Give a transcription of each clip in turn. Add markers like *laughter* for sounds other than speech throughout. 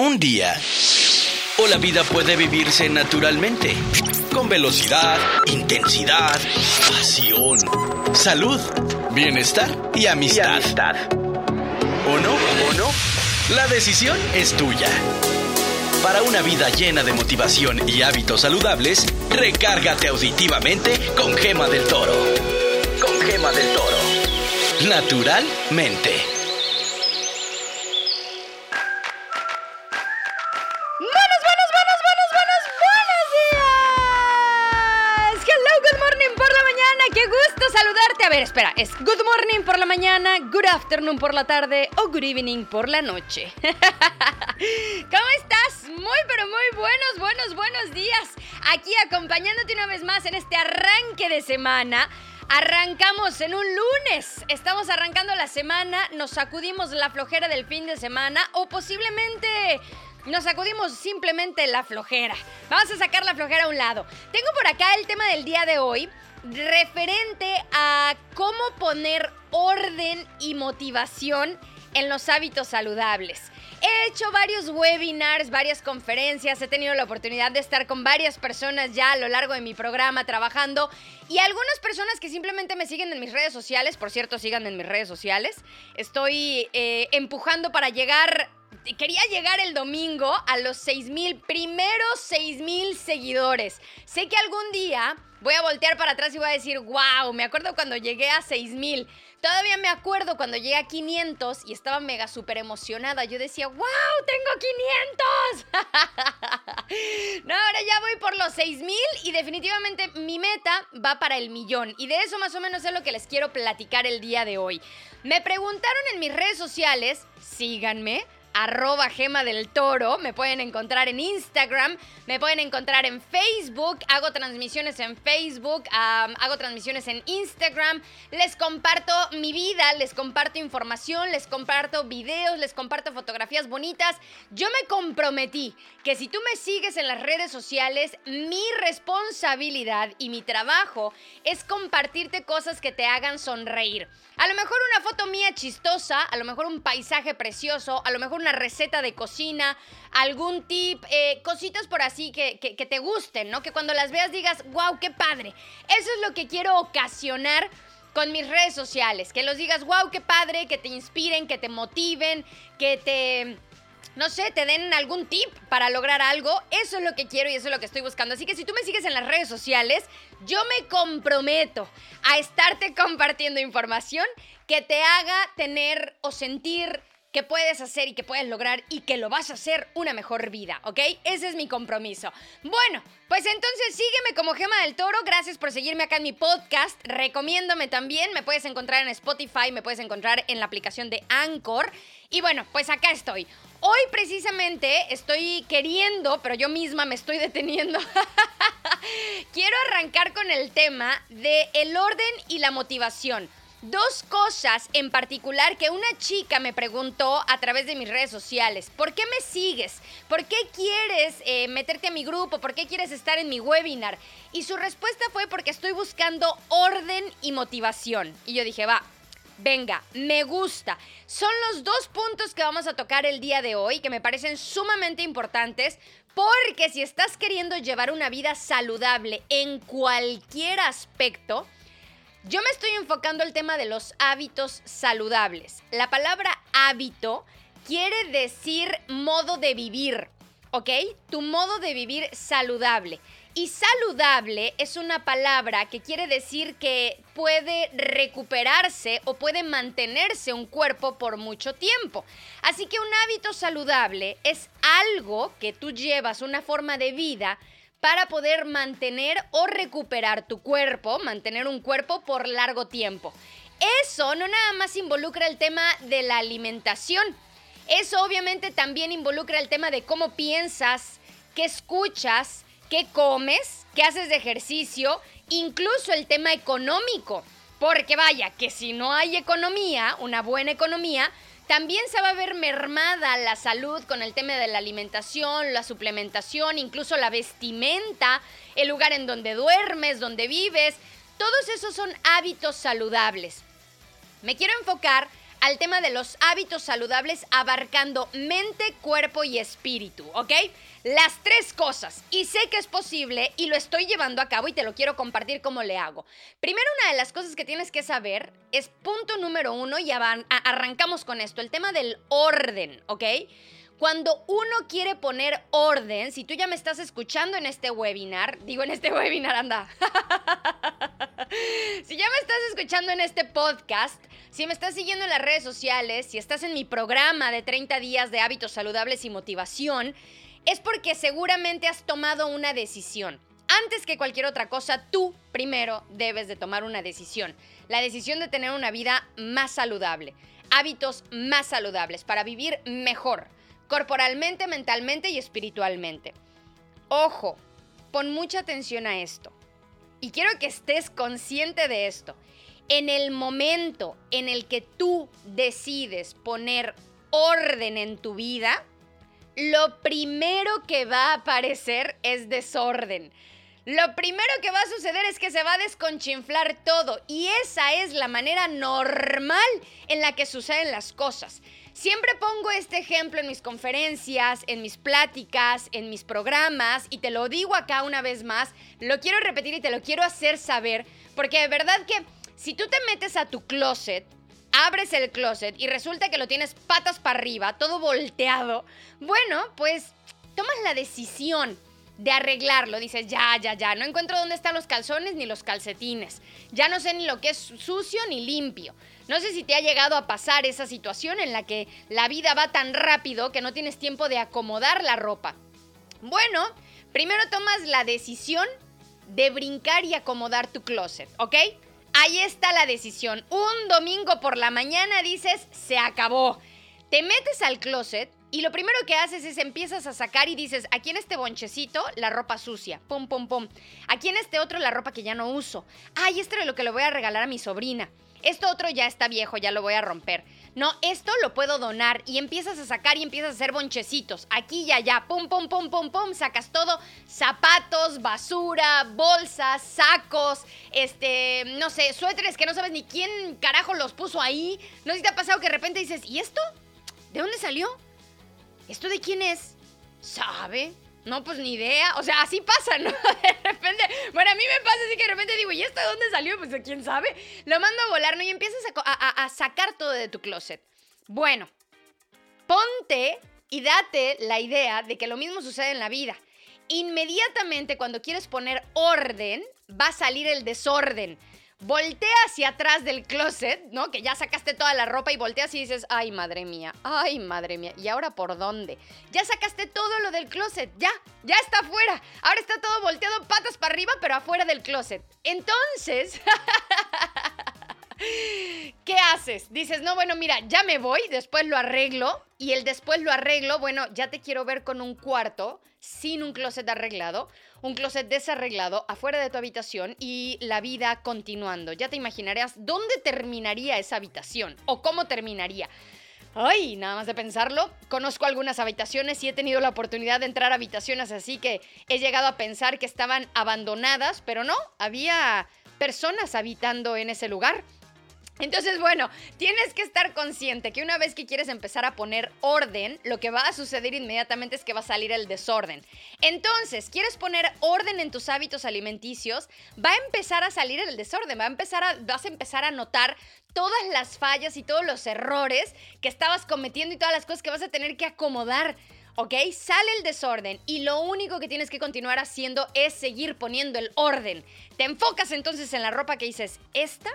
un día. O la vida puede vivirse naturalmente, con velocidad, intensidad, pasión, salud, bienestar y amistad. ¿O no? ¿O no? La decisión es tuya. Para una vida llena de motivación y hábitos saludables, recárgate auditivamente con Gema del Toro. Con Gema del Toro. Naturalmente. Espera, es good morning por la mañana, good afternoon por la tarde o good evening por la noche. *laughs* ¿Cómo estás? Muy, pero muy buenos, buenos, buenos días. Aquí acompañándote una vez más en este arranque de semana. Arrancamos en un lunes. Estamos arrancando la semana, nos sacudimos la flojera del fin de semana o posiblemente nos sacudimos simplemente la flojera. Vamos a sacar la flojera a un lado. Tengo por acá el tema del día de hoy referente a cómo poner orden y motivación en los hábitos saludables. He hecho varios webinars, varias conferencias, he tenido la oportunidad de estar con varias personas ya a lo largo de mi programa trabajando y algunas personas que simplemente me siguen en mis redes sociales, por cierto, sigan en mis redes sociales. Estoy eh, empujando para llegar quería llegar el domingo a los 6 mil, primeros 6 mil seguidores. Sé que algún día voy a voltear para atrás y voy a decir, wow, me acuerdo cuando llegué a 6 mil. Todavía me acuerdo cuando llegué a 500 y estaba mega súper emocionada. Yo decía, wow, tengo 500. *laughs* no, ahora ya voy por los 6 mil y definitivamente mi meta va para el millón. Y de eso más o menos es lo que les quiero platicar el día de hoy. Me preguntaron en mis redes sociales, síganme arroba gema del toro. Me pueden encontrar en Instagram, me pueden encontrar en Facebook. Hago transmisiones en Facebook, hago transmisiones en Instagram. Les comparto mi vida, les comparto información, les comparto videos, les comparto fotografías bonitas. Yo me comprometí que si tú me sigues en las redes sociales, mi responsabilidad y mi trabajo es compartirte cosas que te hagan sonreír. A lo mejor una foto mía chistosa, a lo mejor un paisaje precioso, a lo mejor una receta de cocina, algún tip, eh, cositas por así que, que, te gusten, ¿no? Que cuando las veas digas, wow, qué padre. Eso es lo que quiero ocasionar con mis redes sociales. Que los digas, wow, qué padre, que te inspiren, que te motiven, que te no sé, te den algún tip para lograr algo. Eso es lo que quiero y eso es lo que estoy buscando. Así que si tú me sigues en las redes sociales, yo me comprometo a estarte *laughs* compartiendo información que te haga tener o sentir que puedes hacer y que puedes lograr y que lo vas a hacer una mejor vida, ¿ok? Ese es mi compromiso. Bueno, pues entonces sígueme como Gema del Toro. Gracias por seguirme acá en mi podcast. Recomiéndome también. Me puedes encontrar en Spotify, me puedes encontrar en la aplicación de Anchor. Y bueno, pues acá estoy. Hoy precisamente estoy queriendo, pero yo misma me estoy *laughs* deteniendo. Quiero arrancar con el tema de el orden y la motivación. Dos cosas en particular que una chica me preguntó a través de mis redes sociales. ¿Por qué me sigues? ¿Por qué quieres eh, meterte a mi grupo? ¿Por qué quieres estar en mi webinar? Y su respuesta fue porque estoy buscando orden y motivación. Y yo dije, va, Venga, me gusta. Son los dos puntos que vamos a tocar el día de hoy que me parecen sumamente importantes porque si estás queriendo llevar una vida saludable en cualquier aspecto, yo me estoy enfocando el tema de los hábitos saludables. La palabra hábito quiere decir modo de vivir, ¿ok? Tu modo de vivir saludable. Y saludable es una palabra que quiere decir que puede recuperarse o puede mantenerse un cuerpo por mucho tiempo. Así que un hábito saludable es algo que tú llevas, una forma de vida para poder mantener o recuperar tu cuerpo, mantener un cuerpo por largo tiempo. Eso no nada más involucra el tema de la alimentación, eso obviamente también involucra el tema de cómo piensas, qué escuchas, qué comes, qué haces de ejercicio, incluso el tema económico. Porque vaya, que si no hay economía, una buena economía, también se va a ver mermada la salud con el tema de la alimentación, la suplementación, incluso la vestimenta, el lugar en donde duermes, donde vives. Todos esos son hábitos saludables. Me quiero enfocar al tema de los hábitos saludables abarcando mente, cuerpo y espíritu, ¿ok? Las tres cosas. Y sé que es posible y lo estoy llevando a cabo y te lo quiero compartir cómo le hago. Primero, una de las cosas que tienes que saber es punto número uno y arrancamos con esto, el tema del orden, ¿ok? Cuando uno quiere poner orden, si tú ya me estás escuchando en este webinar, digo en este *laughs* webinar, anda. *laughs* si ya me estás escuchando en este podcast, si me estás siguiendo en las redes sociales, si estás en mi programa de 30 días de hábitos saludables y motivación, es porque seguramente has tomado una decisión. Antes que cualquier otra cosa, tú primero debes de tomar una decisión. La decisión de tener una vida más saludable, hábitos más saludables para vivir mejor corporalmente, mentalmente y espiritualmente. Ojo, pon mucha atención a esto. Y quiero que estés consciente de esto. En el momento en el que tú decides poner orden en tu vida, lo primero que va a aparecer es desorden. Lo primero que va a suceder es que se va a desconchinflar todo y esa es la manera normal en la que suceden las cosas. Siempre pongo este ejemplo en mis conferencias, en mis pláticas, en mis programas y te lo digo acá una vez más, lo quiero repetir y te lo quiero hacer saber, porque de verdad que si tú te metes a tu closet, abres el closet y resulta que lo tienes patas para arriba, todo volteado, bueno, pues tomas la decisión de arreglarlo. Dices, ya, ya, ya, no encuentro dónde están los calzones ni los calcetines. Ya no sé ni lo que es sucio ni limpio. No sé si te ha llegado a pasar esa situación en la que la vida va tan rápido que no tienes tiempo de acomodar la ropa. Bueno, primero tomas la decisión de brincar y acomodar tu closet, ¿ok? Ahí está la decisión. Un domingo por la mañana dices, se acabó. Te metes al closet y lo primero que haces es empiezas a sacar y dices, aquí en este bonchecito la ropa sucia, pum, pum, pum. Aquí en este otro la ropa que ya no uso. Ay, esto es lo que le voy a regalar a mi sobrina. Esto otro ya está viejo, ya lo voy a romper. No, esto lo puedo donar y empiezas a sacar y empiezas a hacer bonchecitos. Aquí y allá, pum, pum, pum, pum, pum, sacas todo. Zapatos, basura, bolsas, sacos, este, no sé, suéteres que no sabes ni quién carajo los puso ahí. No sé si te ha pasado que de repente dices, ¿y esto? ¿De dónde salió? ¿esto de quién es? ¿Sabe? No, pues ni idea. O sea, así pasa, ¿no? *laughs* De repente, bueno, a mí me pasa así que de repente digo, ¿y esto de dónde salió? Pues quién sabe. Lo mando a volar, ¿no? Y empiezas a, a sacar todo de tu closet. Bueno, ponte y date la idea de que lo mismo sucede en la vida. Inmediatamente cuando quieres poner orden, va a salir el desorden voltea hacia atrás del closet, ¿no? Que ya sacaste toda la ropa y volteas y dices, ay, madre mía, ay, madre mía, ¿y ahora por dónde? Ya sacaste todo lo del closet, ya, ya está afuera. Ahora está todo volteado patas para arriba, pero afuera del closet. Entonces... *laughs* ¿Qué haces? Dices, no, bueno, mira, ya me voy, después lo arreglo y el después lo arreglo, bueno, ya te quiero ver con un cuarto sin un closet arreglado, un closet desarreglado afuera de tu habitación y la vida continuando. Ya te imaginarás dónde terminaría esa habitación o cómo terminaría. Ay, nada más de pensarlo, conozco algunas habitaciones y he tenido la oportunidad de entrar a habitaciones así que he llegado a pensar que estaban abandonadas, pero no, había personas habitando en ese lugar. Entonces, bueno, tienes que estar consciente que una vez que quieres empezar a poner orden, lo que va a suceder inmediatamente es que va a salir el desorden. Entonces, quieres poner orden en tus hábitos alimenticios, va a empezar a salir el desorden, va a empezar a, vas a empezar a notar todas las fallas y todos los errores que estabas cometiendo y todas las cosas que vas a tener que acomodar. ¿ok? Sale el desorden y lo único que tienes que continuar haciendo es seguir poniendo el orden. Te enfocas entonces en la ropa que dices, esta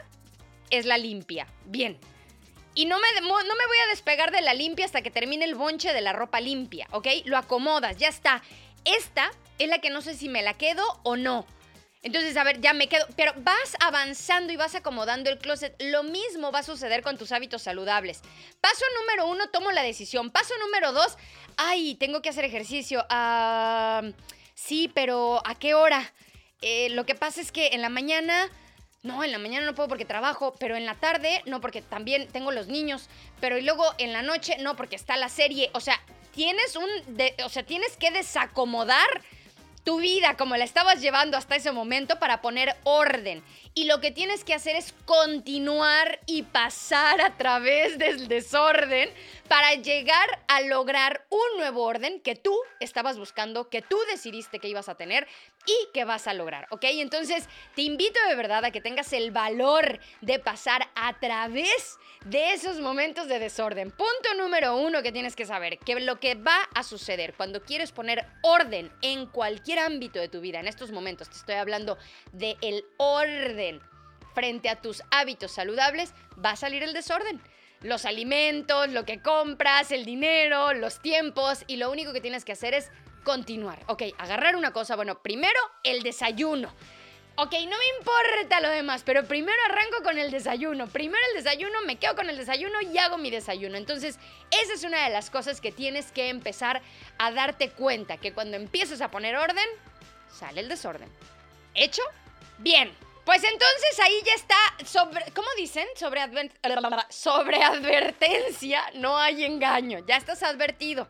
es la limpia. Bien. Y no me, no me voy a despegar de la limpia hasta que termine el bonche de la ropa limpia, ¿ok? Lo acomodas, ya está. Esta es la que no sé si me la quedo o no. Entonces, a ver, ya me quedo. Pero vas avanzando y vas acomodando el closet. Lo mismo va a suceder con tus hábitos saludables. Paso número uno, tomo la decisión. Paso número dos, ay, tengo que hacer ejercicio. Ah, sí, pero ¿a qué hora? Eh, lo que pasa es que en la mañana no, en la mañana no puedo porque trabajo, pero en la tarde no porque también tengo los niños, pero y luego en la noche no porque está la serie, o sea, tienes un o sea, tienes que desacomodar tu vida como la estabas llevando hasta ese momento para poner orden. Y lo que tienes que hacer es continuar y pasar a través del desorden para llegar a lograr un nuevo orden que tú estabas buscando, que tú decidiste que ibas a tener y que vas a lograr, ¿ok? Entonces te invito de verdad a que tengas el valor de pasar a través de esos momentos de desorden. Punto número uno que tienes que saber, que lo que va a suceder cuando quieres poner orden en cualquier ámbito de tu vida, en estos momentos te estoy hablando de el orden frente a tus hábitos saludables, va a salir el desorden los alimentos, lo que compras, el dinero, los tiempos y lo único que tienes que hacer es continuar. Ok, agarrar una cosa, bueno, primero el desayuno. Ok, no me importa lo demás, pero primero arranco con el desayuno. Primero el desayuno, me quedo con el desayuno y hago mi desayuno. Entonces, esa es una de las cosas que tienes que empezar a darte cuenta, que cuando empiezas a poner orden, sale el desorden. ¿Hecho? Bien. Pues entonces ahí ya está, sobre, ¿cómo dicen? Sobre, sobre advertencia, no hay engaño, ya estás advertido.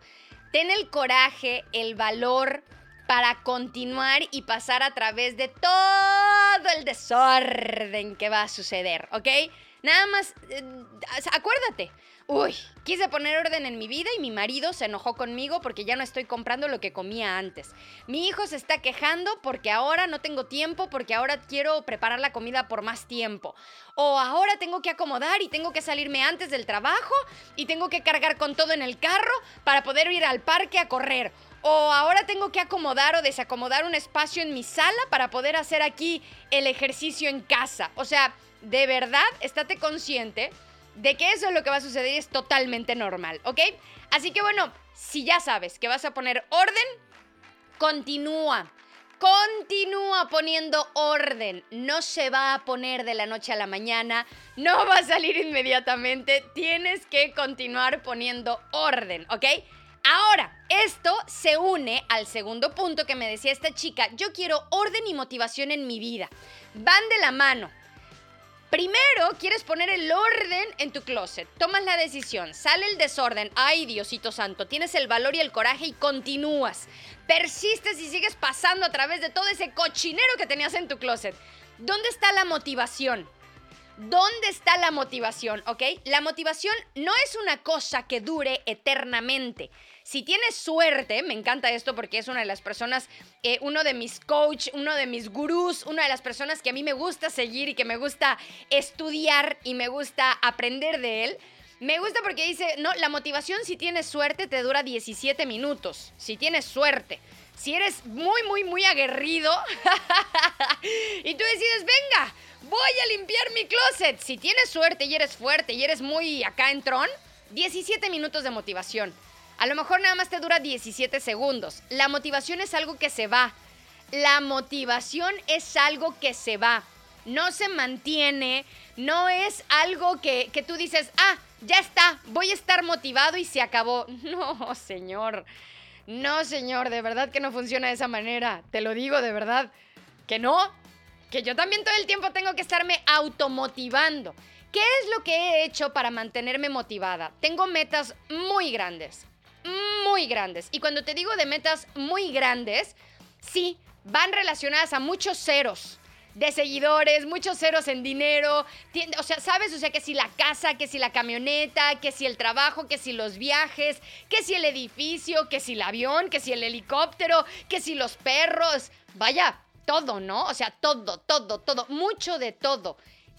Ten el coraje, el valor para continuar y pasar a través de todo el desorden que va a suceder, ¿ok? Nada más, eh, acuérdate, Uy, quise poner orden en mi vida y mi marido se enojó conmigo porque ya no estoy comprando lo que comía antes. Mi hijo se está quejando porque ahora no tengo tiempo, porque ahora quiero preparar la comida por más tiempo. O ahora tengo que acomodar y tengo que salirme antes del trabajo y tengo que cargar con todo en el carro para poder ir al parque a correr. O ahora tengo que acomodar o desacomodar un espacio en mi sala para poder hacer aquí el ejercicio en casa. O sea, de verdad, estate consciente de que eso es lo que va a suceder y es totalmente normal, ¿ok? Así que bueno, si ya sabes que vas a poner orden, continúa. Continúa poniendo orden. No se va a poner de la noche a la mañana. No va a salir inmediatamente. Tienes que continuar poniendo orden, ¿ok? Ahora, esto se une al segundo punto que me decía esta chica. Yo quiero orden y motivación en mi vida. Van de la mano. Primero, quieres poner el orden en tu closet. Tomas la decisión, sale el desorden. Ay, Diosito Santo, tienes el valor y el coraje y continúas. Persistes y sigues pasando a través de todo ese cochinero que tenías en tu closet. ¿Dónde está la motivación? ¿Dónde está la motivación? ¿Ok? La motivación no es una cosa que dure eternamente. Si tienes suerte, me encanta esto porque es una de las personas, eh, uno de mis coach, uno de mis gurús, una de las personas que a mí me gusta seguir y que me gusta estudiar y me gusta aprender de él. Me gusta porque dice, no, la motivación si tienes suerte te dura 17 minutos, si tienes suerte. Si eres muy, muy, muy aguerrido *laughs* y tú decides, venga, voy a limpiar mi closet. Si tienes suerte y eres fuerte y eres muy acá en tron, 17 minutos de motivación. A lo mejor nada más te dura 17 segundos. La motivación es algo que se va. La motivación es algo que se va. No se mantiene, no es algo que, que tú dices, ah, ya está, voy a estar motivado y se acabó. *laughs* No, señor. No, señor, de verdad que no funciona de esa manera. Te lo digo de verdad. Que no. Que yo también todo el tiempo tengo que estarme automotivando. ¿Qué es lo que he hecho para mantenerme motivada? Tengo metas muy grandes muy grandes. Y cuando te digo de metas muy grandes, sí, van relacionadas a muchos ceros de seguidores, muchos ceros en dinero, o sea, ¿sabes? O sea, que si la casa, que si la camioneta, que si el trabajo, que si los viajes, que si el edificio, que si el avión, que si el helicóptero, que si los perros, vaya, todo, ¿no? O sea, todo, todo, todo, mucho de todo.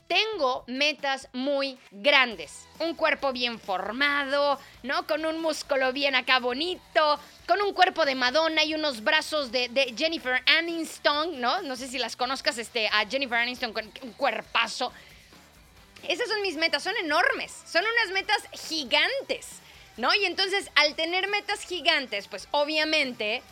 Tengo metas muy grandes. Un cuerpo bien formado, ¿no? Con un músculo bien acá bonito, con un cuerpo de Madonna y unos brazos de, Jennifer Aniston, ¿no? No sé si las conozcas, este, a Jennifer Aniston con un cuerpazo. Esas son mis metas, son enormes, son unas metas gigantes, ¿no? Y entonces, al tener metas gigantes, pues obviamente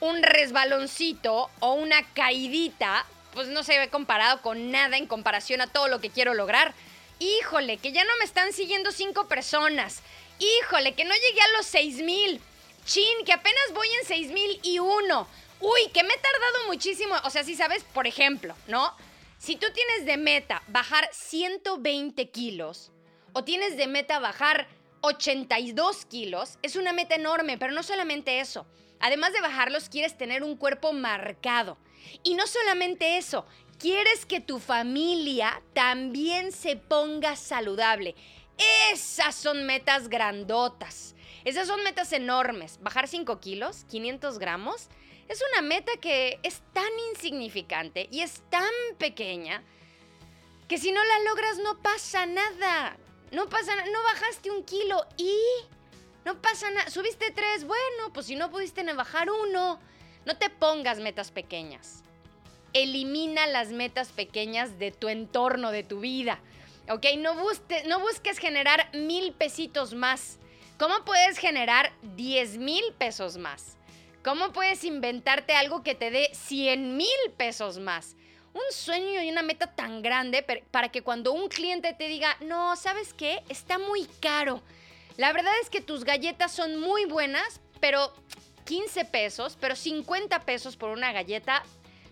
un resbaloncito o una caidita pues no se ve comparado con nada en comparación a todo lo que quiero lograr. Híjole, que ya no me están siguiendo cinco personas. Híjole, que no llegué a los seis mil. Chin, que apenas voy en seis mil y uno. Uy, que me he tardado muchísimo. O sea, si sabes, por ejemplo, ¿no? Si tú tienes de meta bajar 120 kilos o tienes de meta bajar 82 kilos es una meta enorme, pero no solamente eso. Además de bajarlos, quieres tener un cuerpo marcado. Y no solamente eso, quieres que tu familia también se ponga saludable. Esas son metas grandotas. Esas son metas enormes. Bajar 5 kilos, 500 gramos, es una meta que es tan insignificante y es tan pequeña que si no la logras no pasa nada. No pasa nada. No bajaste un kilo y no pasa nada. Subiste tres. Bueno, pues si no pudiste bajar uno. No te pongas metas pequeñas. Elimina las metas pequeñas de tu entorno, de tu vida. ¿Ok? No, busques generar mil pesitos más. ¿Cómo puedes generar 10 mil pesos más? ¿Cómo puedes inventarte algo que te dé 100 mil pesos más? Un sueño y una meta tan grande para que cuando un cliente te diga, no, ¿sabes qué? Está muy caro. La verdad es que tus galletas son muy buenas, pero 15 pesos, pero 50 pesos por una galleta.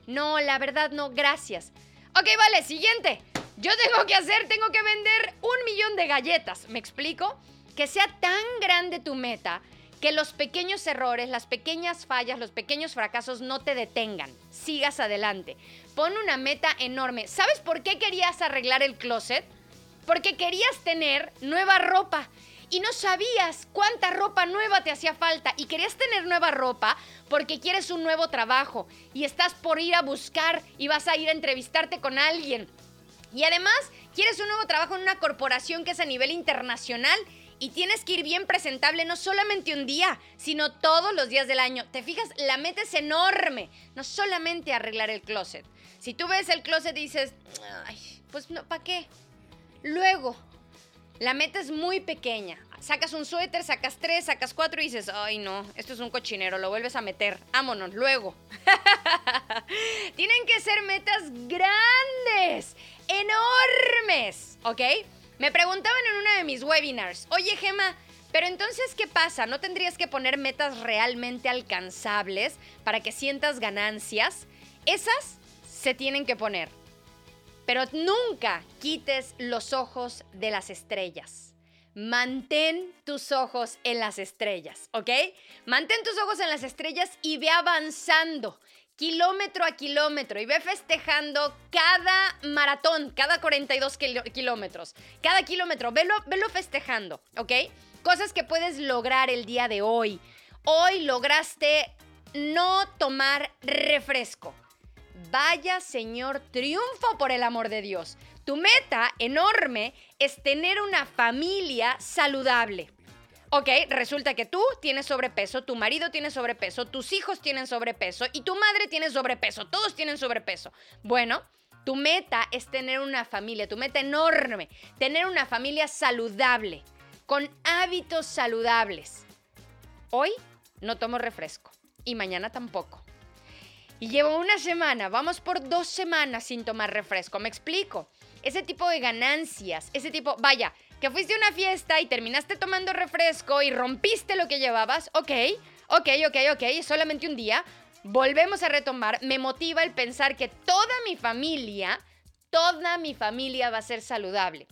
No, la verdad no, gracias. Ok, vale, siguiente. Yo tengo que hacer, tengo que vender un millón de galletas. ¿Me explico? Que sea tan grande tu meta que los pequeños errores, las pequeñas fallas, los pequeños fracasos no te detengan. Sigas adelante. Pon una meta enorme. ¿Sabes por qué querías arreglar el closet? Porque querías tener nueva ropa y no sabías cuánta ropa nueva te hacía falta y querías tener nueva ropa porque quieres un nuevo trabajo y estás por ir a buscar y vas a ir a entrevistarte con alguien. Y además, quieres un nuevo trabajo en una corporación que es a nivel internacional y tienes que ir bien presentable no solamente un día, sino todos los días del año. ¿Te fijas? La meta es enorme, no solamente arreglar el closet. Si tú ves el closet y dices, Ay, pues no, ¿para qué? Luego, la meta es muy pequeña. Sacas un suéter, sacas tres, sacas cuatro y dices, ay no, esto es un cochinero, lo vuelves a meter. Vámonos, luego. *laughs* Tienen que ser metas grandes, enormes, ¿ok? Me preguntaban en uno de mis webinars, oye Gema, pero entonces, ¿qué pasa? ¿No tendrías que poner metas realmente alcanzables para que sientas ganancias? Esas se tienen que poner. Pero nunca quites los ojos de las estrellas. Mantén tus ojos en las estrellas, ¿ok? Mantén tus ojos en las estrellas y ve avanzando kilómetro a kilómetro y ve festejando cada maratón, cada 42 kilómetros. Cada kilómetro, velo, velo festejando, ¿ok? Cosas que puedes lograr el día de hoy. Hoy lograste no tomar refresco. Vaya Señor, triunfo por el amor de Dios. Tu meta enorme es tener una familia saludable. Ok, resulta que tú tienes sobrepeso, tu marido tiene sobrepeso, tus hijos tienen sobrepeso y tu madre tiene sobrepeso, todos tienen sobrepeso. Bueno, tu meta es tener una familia, tu meta enorme, tener una familia saludable, con hábitos saludables. Hoy no tomo refresco y mañana tampoco. Y llevo una semana, vamos por dos semanas sin tomar refresco, me explico. Ese tipo de ganancias, ese tipo, vaya, que fuiste a una fiesta y terminaste tomando refresco y rompiste lo que llevabas, ok, ok, ok, ok, solamente un día, volvemos a retomar, me motiva el pensar que toda mi familia, toda mi familia va a ser saludable.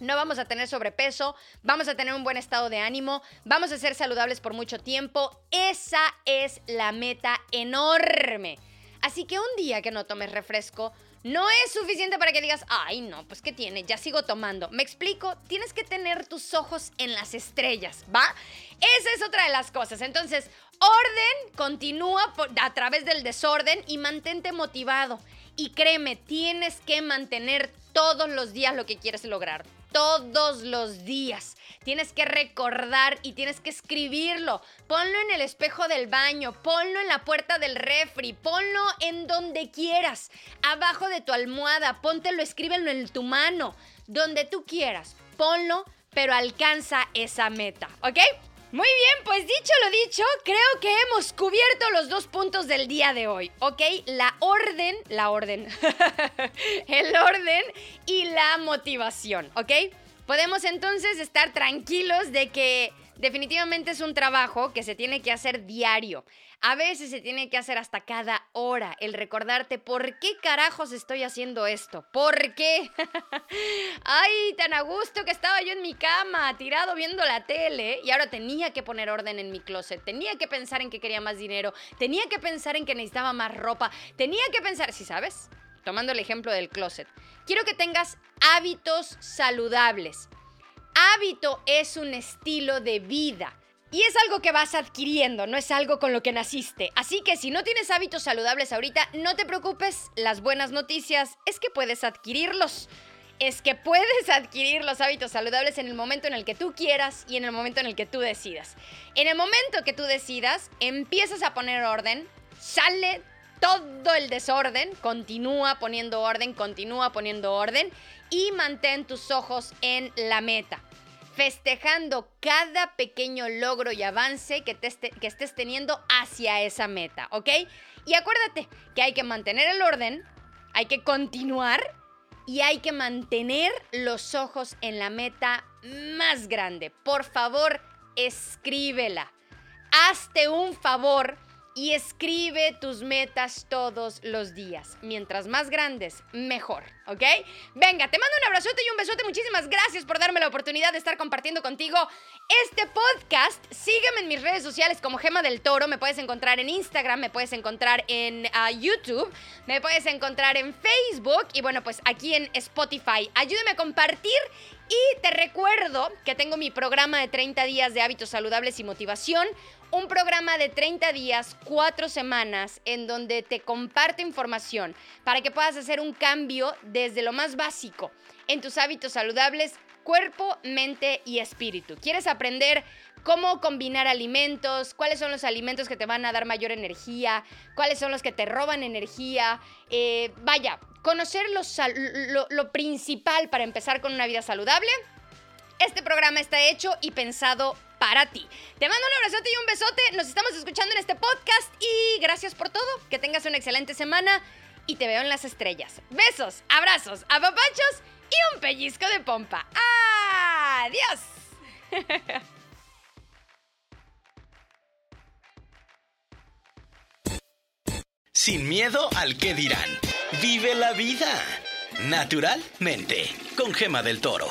No vamos a tener sobrepeso, vamos a tener un buen estado de ánimo, vamos a ser saludables por mucho tiempo. Esa es la meta enorme. Así que un día que no tomes refresco, no es suficiente para que digas, ay no, pues ¿qué tiene? Ya sigo tomando. Me explico, tienes que tener tus ojos en las estrellas, ¿va? Esa es otra de las cosas. Entonces, orden continúa a través del desorden y mantente motivado. Y créeme, tienes que mantener todos los días lo que quieres lograr todos los días. Tienes que recordar y tienes que escribirlo. Ponlo en el espejo del baño, ponlo en la puerta del refri, ponlo en donde quieras, abajo de tu almohada, póntelo, escríbelo en tu mano, donde tú quieras. Ponlo, pero alcanza esa meta, ¿ok? Muy bien, pues dicho lo dicho, creo que hemos cubierto los dos puntos del día de hoy, ¿ok? La orden, la orden, *laughs* el orden y la motivación, ¿ok? Podemos entonces estar tranquilos de que Definitivamente es un trabajo que se tiene que hacer diario. A veces se tiene que hacer hasta cada hora el recordarte por qué carajos estoy haciendo esto. ¿Por qué? *laughs* Ay, tan a gusto que estaba yo en mi cama, tirado viendo la tele y ahora tenía que poner orden en mi closet. Tenía que pensar en que quería más dinero. Tenía que pensar en que necesitaba más ropa. Tenía que pensar, si sabes, tomando el ejemplo del closet. Quiero que tengas hábitos saludables Hábito es un estilo de vida. Y es algo que vas adquiriendo, no es algo con lo que naciste. Así que si no tienes hábitos saludables ahorita, no te preocupes. Las buenas noticias es que puedes adquirirlos. Es que puedes *laughs* adquirir los hábitos saludables en el momento en el que tú quieras y en el momento en el que tú decidas. En el momento que tú decidas, empiezas a poner orden, sale todo el desorden, continúa poniendo orden, continúa poniendo orden y mantén tus ojos en la meta, festejando cada pequeño logro y avance que, que estés teniendo hacia esa meta, ¿ok? Y acuérdate que hay que mantener el orden, hay que continuar y hay que mantener los ojos en la meta más grande. Por favor, escríbela. Hazte un favor y escribe tus metas todos los días. Mientras más grandes, mejor, ¿ok? Venga, te mando un abrazote y un besote. Muchísimas gracias por darme la oportunidad de estar compartiendo contigo este podcast. Sígueme en mis redes sociales como Gema del Toro. Me puedes encontrar en Instagram, me puedes encontrar en ah, YouTube, me puedes encontrar en Facebook y bueno, pues aquí en Spotify. Ayúdame a compartir y te recuerdo que tengo mi programa de 30 días de hábitos saludables y motivación un programa de 30 días, 4 semanas, en donde te comparto información para que puedas hacer un cambio desde lo más básico en tus hábitos saludables, cuerpo, mente y espíritu. ¿Quieres aprender cómo combinar alimentos? ¿Cuáles son los alimentos que te van a dar mayor energía? ¿Cuáles son los que te roban energía? Eh, vaya, conocer lo, lo principal para empezar con una vida saludable. Este programa está hecho y pensado para ti. Te mando un abrazote y un besote. Nos estamos escuchando en este podcast y gracias por todo. Que tengas una excelente semana y te veo en las estrellas. Besos, abrazos, apapachos y un pellizco de pompa. ¡Adiós! *laughs* Sin miedo al que dirán. Vive la vida. Naturalmente. Con Gema del Toro.